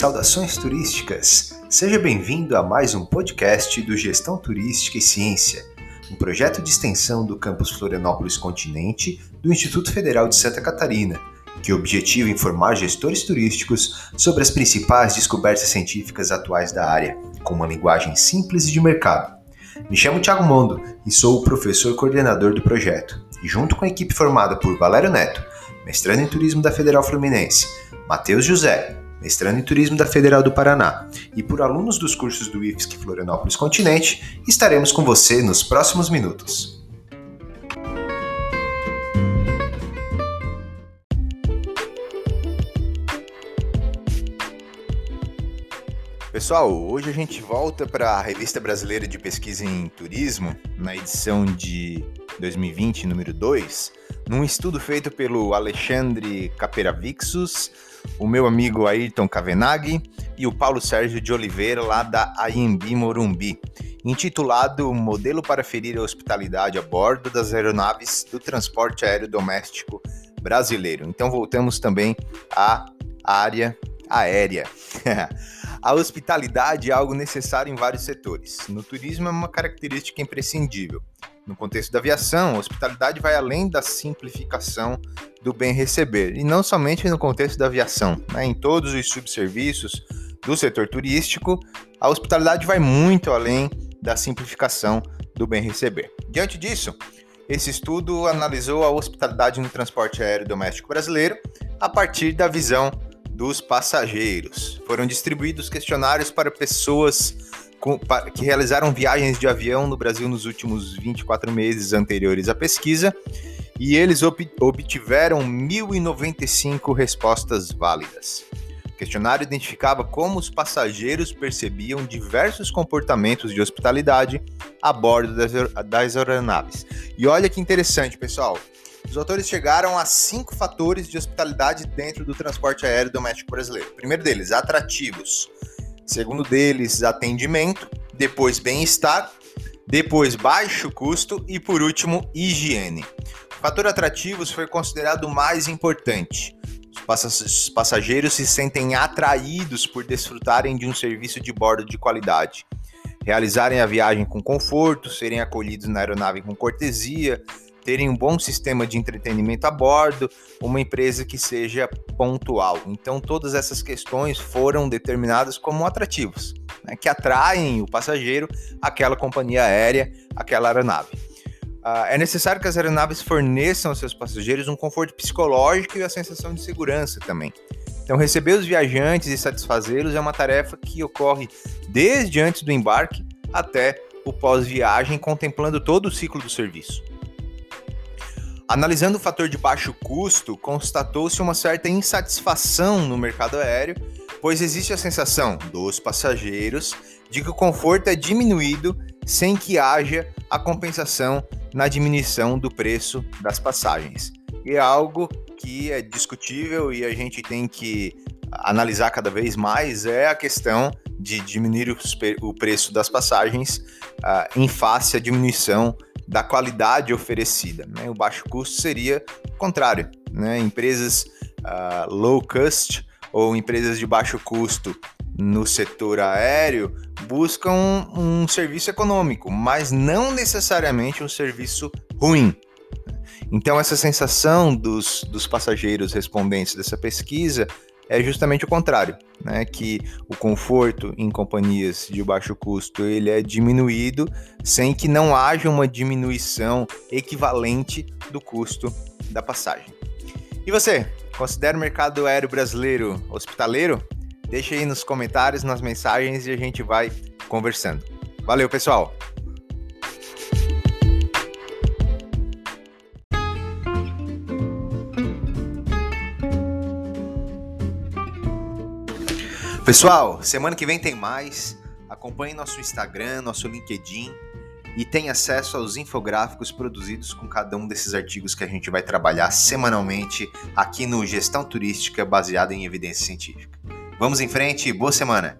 Saudações turísticas! Seja bem-vindo a mais um podcast do Gestão Turística e Ciência, um projeto de extensão do campus Florianópolis Continente do Instituto Federal de Santa Catarina, que objetiva informar gestores turísticos sobre as principais descobertas científicas atuais da área, com uma linguagem simples e de mercado. Me chamo Thiago Mondo e sou o professor coordenador do projeto, e junto com a equipe formada por Valério Neto, mestrando em turismo da Federal Fluminense, Matheus José, mestrando em Turismo da Federal do Paraná, e por alunos dos cursos do IFSC Florianópolis Continente, estaremos com você nos próximos minutos. Pessoal, hoje a gente volta para a Revista Brasileira de Pesquisa em Turismo, na edição de 2020, número 2, num estudo feito pelo Alexandre Caperavixus, o meu amigo Ayrton Cavenaghi e o Paulo Sérgio de Oliveira, lá da AMB Morumbi, intitulado Modelo para ferir a hospitalidade a bordo das aeronaves do transporte aéreo doméstico brasileiro. Então voltamos também à área aérea. A hospitalidade é algo necessário em vários setores. No turismo é uma característica imprescindível. No contexto da aviação, a hospitalidade vai além da simplificação do bem receber, e não somente no contexto da aviação. Né? Em todos os subserviços do setor turístico, a hospitalidade vai muito além da simplificação do bem receber. Diante disso, esse estudo analisou a hospitalidade no transporte aéreo doméstico brasileiro a partir da visão dos passageiros. Foram distribuídos questionários para pessoas com, que realizaram viagens de avião no Brasil nos últimos 24 meses anteriores à pesquisa e eles ob, obtiveram 1.095 respostas válidas. O questionário identificava como os passageiros percebiam diversos comportamentos de hospitalidade a bordo das, das aeronaves. E olha que interessante, pessoal. Os autores chegaram a cinco fatores de hospitalidade dentro do transporte aéreo doméstico brasileiro. primeiro deles, atrativos. Segundo deles, atendimento. Depois, bem-estar. Depois, baixo custo. E por último, higiene. O fator atrativos foi considerado o mais importante. Os passageiros se sentem atraídos por desfrutarem de um serviço de bordo de qualidade realizarem a viagem com conforto, serem acolhidos na aeronave com cortesia, terem um bom sistema de entretenimento a bordo, uma empresa que seja pontual. Então, todas essas questões foram determinadas como atrativos, né, que atraem o passageiro àquela companhia aérea, àquela aeronave. Uh, é necessário que as aeronaves forneçam aos seus passageiros um conforto psicológico e a sensação de segurança também. Então, receber os viajantes e satisfazê-los é uma tarefa que ocorre desde antes do embarque até o pós-viagem, contemplando todo o ciclo do serviço. Analisando o fator de baixo custo, constatou-se uma certa insatisfação no mercado aéreo, pois existe a sensação dos passageiros de que o conforto é diminuído sem que haja a compensação na diminuição do preço das passagens. E é algo que é discutível e a gente tem que analisar cada vez mais é a questão de diminuir o preço das passagens uh, em face à diminuição da qualidade oferecida. Né? O baixo custo seria o contrário. Né? Empresas uh, low cost ou empresas de baixo custo no setor aéreo buscam um, um serviço econômico, mas não necessariamente um serviço ruim. Então, essa sensação dos, dos passageiros respondentes dessa pesquisa é justamente o contrário, né? Que o conforto em companhias de baixo custo ele é diminuído sem que não haja uma diminuição equivalente do custo da passagem. E você, considera o mercado aéreo brasileiro hospitaleiro? Deixa aí nos comentários, nas mensagens e a gente vai conversando. Valeu, pessoal! Pessoal, semana que vem tem mais. Acompanhe nosso Instagram, nosso LinkedIn e tenha acesso aos infográficos produzidos com cada um desses artigos que a gente vai trabalhar semanalmente aqui no Gestão Turística baseada em evidência científica. Vamos em frente, boa semana!